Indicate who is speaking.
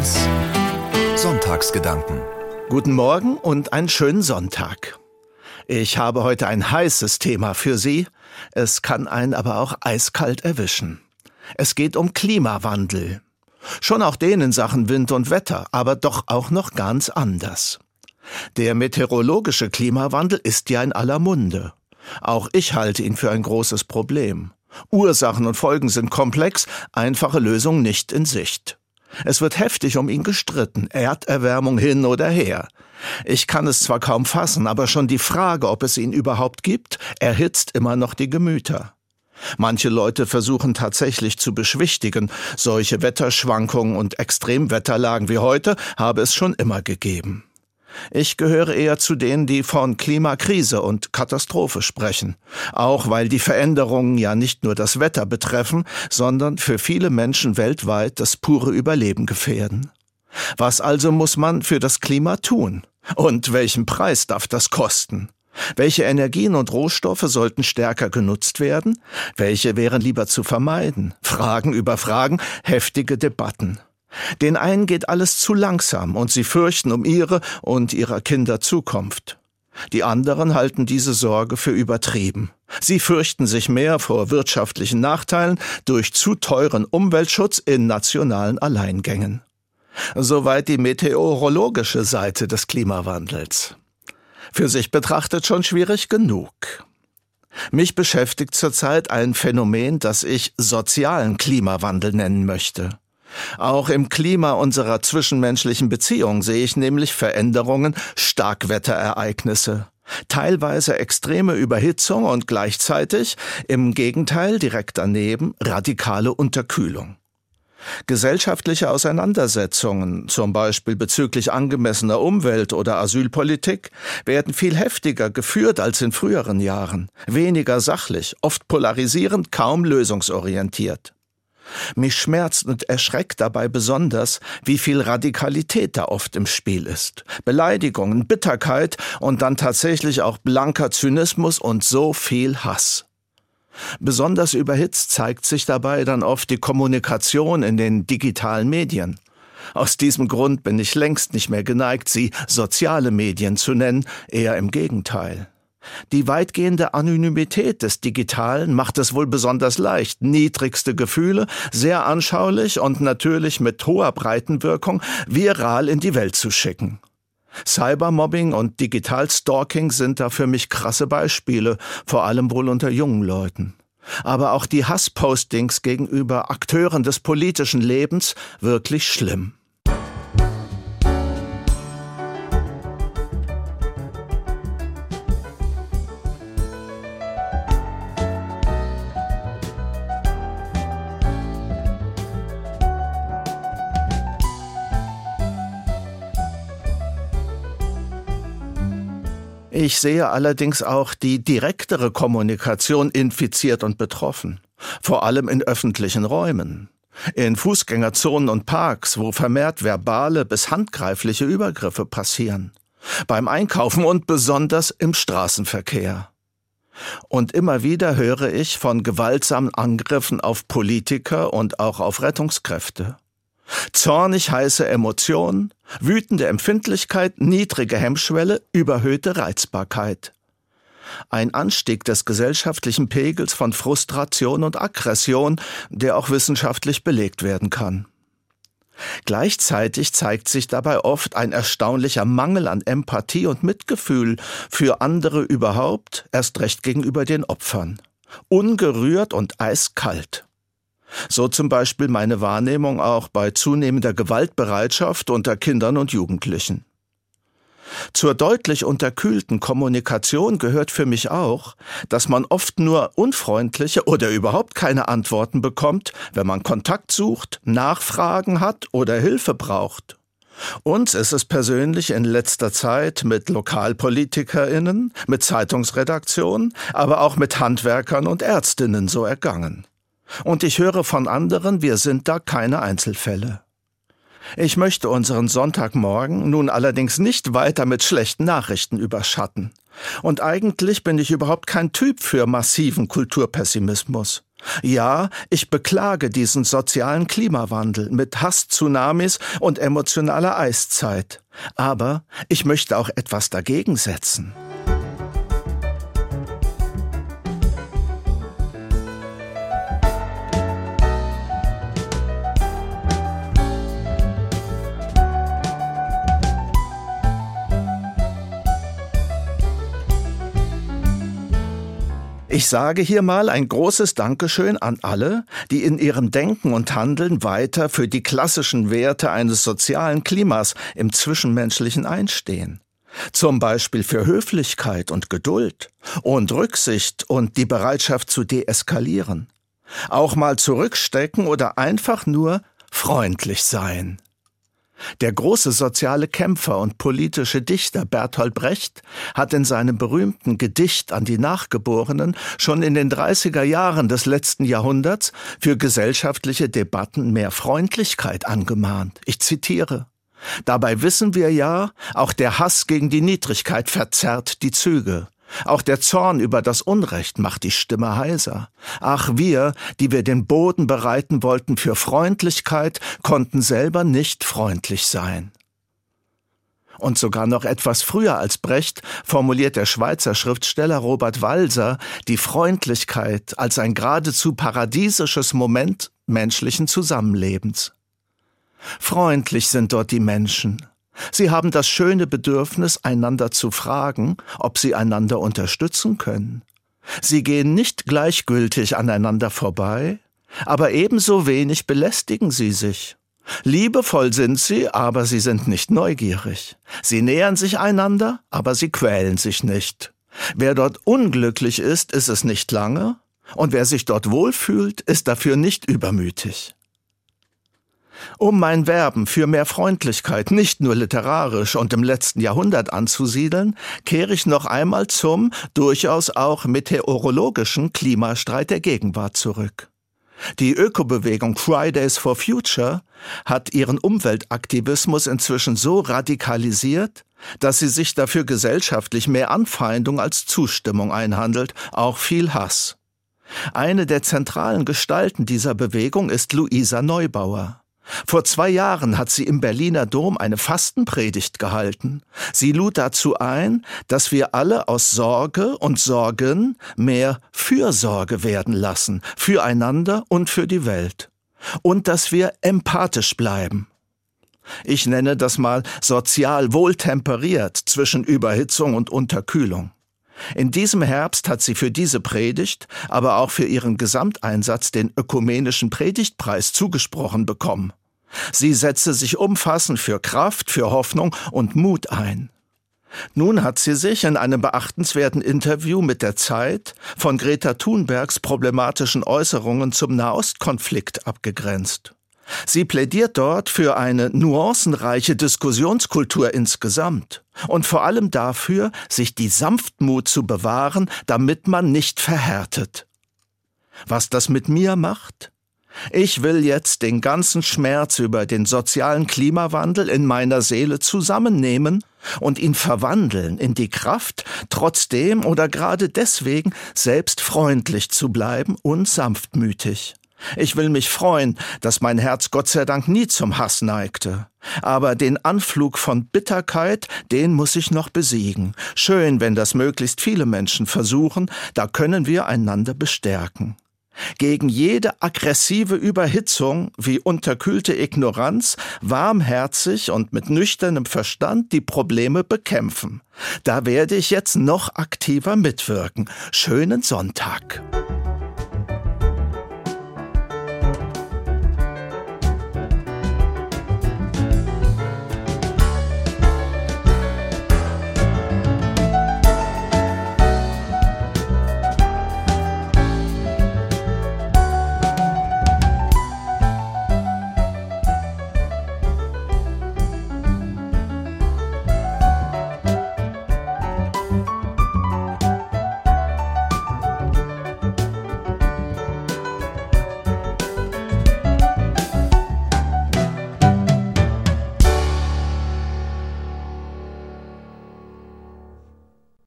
Speaker 1: 1 Sonntagsgedanken
Speaker 2: Guten Morgen und einen schönen Sonntag. Ich habe heute ein heißes Thema für Sie. Es kann einen aber auch eiskalt erwischen. Es geht um Klimawandel. Schon auch den in Sachen Wind und Wetter, aber doch auch noch ganz anders. Der meteorologische Klimawandel ist ja in aller Munde. Auch ich halte ihn für ein großes Problem. Ursachen und Folgen sind komplex, einfache Lösungen nicht in Sicht. Es wird heftig um ihn gestritten, Erderwärmung hin oder her. Ich kann es zwar kaum fassen, aber schon die Frage, ob es ihn überhaupt gibt, erhitzt immer noch die Gemüter. Manche Leute versuchen tatsächlich zu beschwichtigen, solche Wetterschwankungen und Extremwetterlagen wie heute habe es schon immer gegeben. Ich gehöre eher zu denen, die von Klimakrise und Katastrophe sprechen, auch weil die Veränderungen ja nicht nur das Wetter betreffen, sondern für viele Menschen weltweit das pure Überleben gefährden. Was also muss man für das Klima tun? Und welchen Preis darf das kosten? Welche Energien und Rohstoffe sollten stärker genutzt werden? Welche wären lieber zu vermeiden? Fragen über Fragen, heftige Debatten. Den einen geht alles zu langsam und sie fürchten um ihre und ihrer Kinder Zukunft. Die anderen halten diese Sorge für übertrieben. Sie fürchten sich mehr vor wirtschaftlichen Nachteilen durch zu teuren Umweltschutz in nationalen Alleingängen. Soweit die meteorologische Seite des Klimawandels. Für sich betrachtet schon schwierig genug. Mich beschäftigt zurzeit ein Phänomen, das ich sozialen Klimawandel nennen möchte. Auch im Klima unserer zwischenmenschlichen Beziehungen sehe ich nämlich Veränderungen, Starkwetterereignisse. Teilweise extreme Überhitzung und gleichzeitig, im Gegenteil direkt daneben, radikale Unterkühlung. Gesellschaftliche Auseinandersetzungen, zum Beispiel bezüglich angemessener Umwelt- oder Asylpolitik, werden viel heftiger geführt als in früheren Jahren, weniger sachlich, oft polarisierend, kaum lösungsorientiert. Mich schmerzt und erschreckt dabei besonders, wie viel Radikalität da oft im Spiel ist. Beleidigungen, Bitterkeit und dann tatsächlich auch blanker Zynismus und so viel Hass. Besonders überhitzt zeigt sich dabei dann oft die Kommunikation in den digitalen Medien. Aus diesem Grund bin ich längst nicht mehr geneigt, sie soziale Medien zu nennen, eher im Gegenteil. Die weitgehende Anonymität des Digitalen macht es wohl besonders leicht, niedrigste Gefühle sehr anschaulich und natürlich mit hoher Breitenwirkung viral in die Welt zu schicken. Cybermobbing und Digitalstalking sind da für mich krasse Beispiele, vor allem wohl unter jungen Leuten. Aber auch die Hasspostings gegenüber Akteuren des politischen Lebens wirklich schlimm. Ich sehe allerdings auch die direktere Kommunikation infiziert und betroffen, vor allem in öffentlichen Räumen, in Fußgängerzonen und Parks, wo vermehrt verbale bis handgreifliche Übergriffe passieren, beim Einkaufen und besonders im Straßenverkehr. Und immer wieder höre ich von gewaltsamen Angriffen auf Politiker und auch auf Rettungskräfte. Zornig heiße Emotionen, wütende Empfindlichkeit, niedrige Hemmschwelle, überhöhte Reizbarkeit. Ein Anstieg des gesellschaftlichen Pegels von Frustration und Aggression, der auch wissenschaftlich belegt werden kann. Gleichzeitig zeigt sich dabei oft ein erstaunlicher Mangel an Empathie und Mitgefühl für andere überhaupt, erst recht gegenüber den Opfern. Ungerührt und eiskalt. So zum Beispiel meine Wahrnehmung auch bei zunehmender Gewaltbereitschaft unter Kindern und Jugendlichen. Zur deutlich unterkühlten Kommunikation gehört für mich auch, dass man oft nur unfreundliche oder überhaupt keine Antworten bekommt, wenn man Kontakt sucht, Nachfragen hat oder Hilfe braucht. Uns ist es persönlich in letzter Zeit mit Lokalpolitikerinnen, mit Zeitungsredaktionen, aber auch mit Handwerkern und Ärztinnen so ergangen. Und ich höre von anderen, wir sind da keine Einzelfälle. Ich möchte unseren Sonntagmorgen nun allerdings nicht weiter mit schlechten Nachrichten überschatten. Und eigentlich bin ich überhaupt kein Typ für massiven Kulturpessimismus. Ja, ich beklage diesen sozialen Klimawandel mit Hass-Tsunamis und emotionaler Eiszeit. Aber ich möchte auch etwas dagegen setzen. Ich sage hier mal ein großes Dankeschön an alle, die in ihrem Denken und Handeln weiter für die klassischen Werte eines sozialen Klimas im Zwischenmenschlichen einstehen. Zum Beispiel für Höflichkeit und Geduld und Rücksicht und die Bereitschaft zu deeskalieren. Auch mal zurückstecken oder einfach nur freundlich sein. Der große soziale Kämpfer und politische Dichter Bertolt Brecht hat in seinem berühmten Gedicht an die Nachgeborenen schon in den 30er Jahren des letzten Jahrhunderts für gesellschaftliche Debatten mehr Freundlichkeit angemahnt. Ich zitiere Dabei wissen wir ja, auch der Hass gegen die Niedrigkeit verzerrt die Züge. Auch der Zorn über das Unrecht macht die Stimme heiser. Ach, wir, die wir den Boden bereiten wollten für Freundlichkeit, konnten selber nicht freundlich sein. Und sogar noch etwas früher als Brecht formuliert der Schweizer Schriftsteller Robert Walser die Freundlichkeit als ein geradezu paradiesisches Moment menschlichen Zusammenlebens. Freundlich sind dort die Menschen, Sie haben das schöne Bedürfnis, einander zu fragen, ob sie einander unterstützen können. Sie gehen nicht gleichgültig aneinander vorbei, aber ebenso wenig belästigen sie sich. Liebevoll sind sie, aber sie sind nicht neugierig. Sie nähern sich einander, aber sie quälen sich nicht. Wer dort unglücklich ist, ist es nicht lange, und wer sich dort wohlfühlt, ist dafür nicht übermütig. Um mein Werben für mehr Freundlichkeit nicht nur literarisch und im letzten Jahrhundert anzusiedeln, kehre ich noch einmal zum durchaus auch meteorologischen Klimastreit der Gegenwart zurück. Die Ökobewegung Fridays for Future hat ihren Umweltaktivismus inzwischen so radikalisiert, dass sie sich dafür gesellschaftlich mehr Anfeindung als Zustimmung einhandelt, auch viel Hass. Eine der zentralen Gestalten dieser Bewegung ist Luisa Neubauer. Vor zwei Jahren hat sie im Berliner Dom eine Fastenpredigt gehalten. Sie lud dazu ein, dass wir alle aus Sorge und Sorgen mehr Fürsorge werden lassen, füreinander und für die Welt. Und dass wir empathisch bleiben. Ich nenne das mal sozial wohltemperiert zwischen Überhitzung und Unterkühlung. In diesem Herbst hat sie für diese Predigt, aber auch für ihren Gesamteinsatz den ökumenischen Predigtpreis zugesprochen bekommen. Sie setzte sich umfassend für Kraft, für Hoffnung und Mut ein. Nun hat sie sich in einem beachtenswerten Interview mit der Zeit von Greta Thunbergs problematischen Äußerungen zum Nahostkonflikt abgegrenzt. Sie plädiert dort für eine nuancenreiche Diskussionskultur insgesamt und vor allem dafür, sich die Sanftmut zu bewahren, damit man nicht verhärtet. Was das mit mir macht? Ich will jetzt den ganzen Schmerz über den sozialen Klimawandel in meiner Seele zusammennehmen und ihn verwandeln in die Kraft, trotzdem oder gerade deswegen selbst freundlich zu bleiben und sanftmütig. Ich will mich freuen, dass mein Herz Gott sei Dank nie zum Hass neigte. Aber den Anflug von Bitterkeit, den muss ich noch besiegen. Schön, wenn das möglichst viele Menschen versuchen, da können wir einander bestärken gegen jede aggressive Überhitzung wie unterkühlte Ignoranz warmherzig und mit nüchternem Verstand die Probleme bekämpfen. Da werde ich jetzt noch aktiver mitwirken. Schönen Sonntag.